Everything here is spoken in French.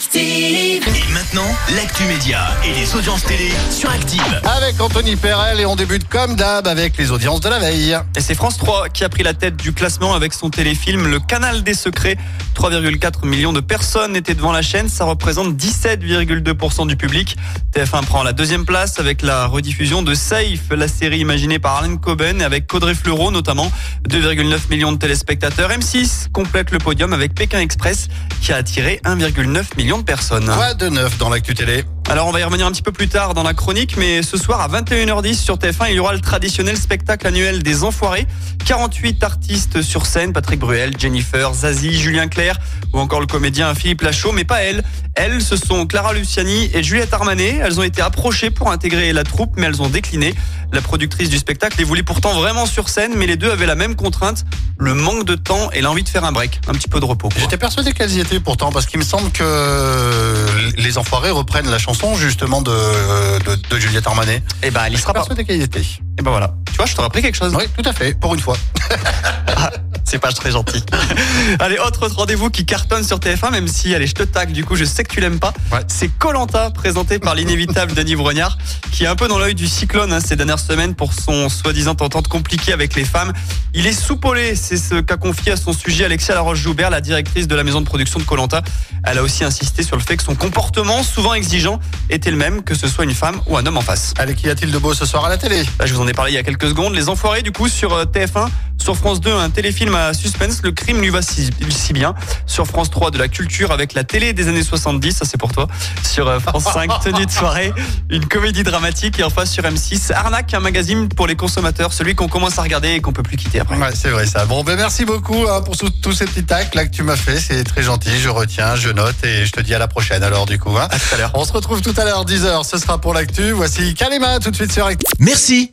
Active. Et maintenant, l'actu média et les audiences télé sur Active. Avec Anthony Perel et on débute comme d'hab avec les audiences de la veille. Et c'est France 3 qui a pris la tête du classement avec son téléfilm Le Canal des Secrets. 3,4 millions de personnes étaient devant la chaîne, ça représente 17,2% du public. TF1 prend la deuxième place avec la rediffusion de Safe, la série imaginée par Alan Coben et avec Audrey Fleurot notamment. 2,9 millions de téléspectateurs. M6 complète le podium avec Pékin Express qui a attiré 1,9 million de personnes. Quoi de neuf dans l'actu télé Alors on va y revenir un petit peu plus tard dans la chronique, mais ce soir à 21h10 sur TF1, il y aura le traditionnel spectacle annuel des Enfoirés. 48 artistes sur scène, Patrick Bruel, Jennifer, Zazie, Julien Clerc ou encore le comédien Philippe Lachaud, mais pas elle. Elles, ce sont Clara Luciani et Juliette Armanet. Elles ont été approchées pour intégrer la troupe, mais elles ont décliné. La productrice du spectacle les voulait pourtant vraiment sur scène, mais les deux avaient la même contrainte, le manque de temps et l'envie de faire un break, un petit peu de repos. J'étais persuadé qu'elles y étaient pourtant parce qu'il me semble que les enfoirés reprennent la chanson justement de, de, de Juliette Armanet. Et ben, elle y sera pas. qu'elle y était. Et ben voilà. Tu vois, je t'aurais appris quelque chose. Oui, tout à fait, pour une fois. C'est pas très gentil. Allez, autre rendez-vous qui cartonne sur TF1, même si, allez, je te tag, du coup, je sais que tu l'aimes pas. Ouais. C'est Colanta, présenté par l'inévitable Denis Brognard, qui est un peu dans l'œil du cyclone hein, ces dernières semaines pour son soi-disant entente compliquée avec les femmes. Il est soupolé, c'est ce qu'a confié à son sujet Alexia Laroche-Joubert, la directrice de la maison de production de Colanta. Elle a aussi insisté sur le fait que son comportement, souvent exigeant, était le même, que ce soit une femme ou un homme en face. Allez, qu'y a-t-il de beau ce soir à la télé? Là, je vous en ai parlé il y a quelques secondes. Les Enfoirés, du coup, sur euh, TF1. Sur France 2, un téléfilm à suspense. Le crime lui va si, si bien. Sur France 3, de la culture avec la télé des années 70. Ça, c'est pour toi. Sur euh, France 5, tenue de soirée. Une comédie dramatique. Et enfin, sur M6, Arnaque, un magazine pour les consommateurs. Celui qu'on commence à regarder et qu'on peut plus quitter après. Ouais, c'est vrai ça. Bon, ben merci beaucoup hein, pour tous ces petits tacs là que tu m'as fait. C'est très gentil. Je retiens, je note et je te dis à la prochaine alors du coup. Hein. À tout à l'heure. On se retrouve tout à l'heure 10h. Ce sera pour l'actu. Voici Kalema tout de suite sur Actu. Merci,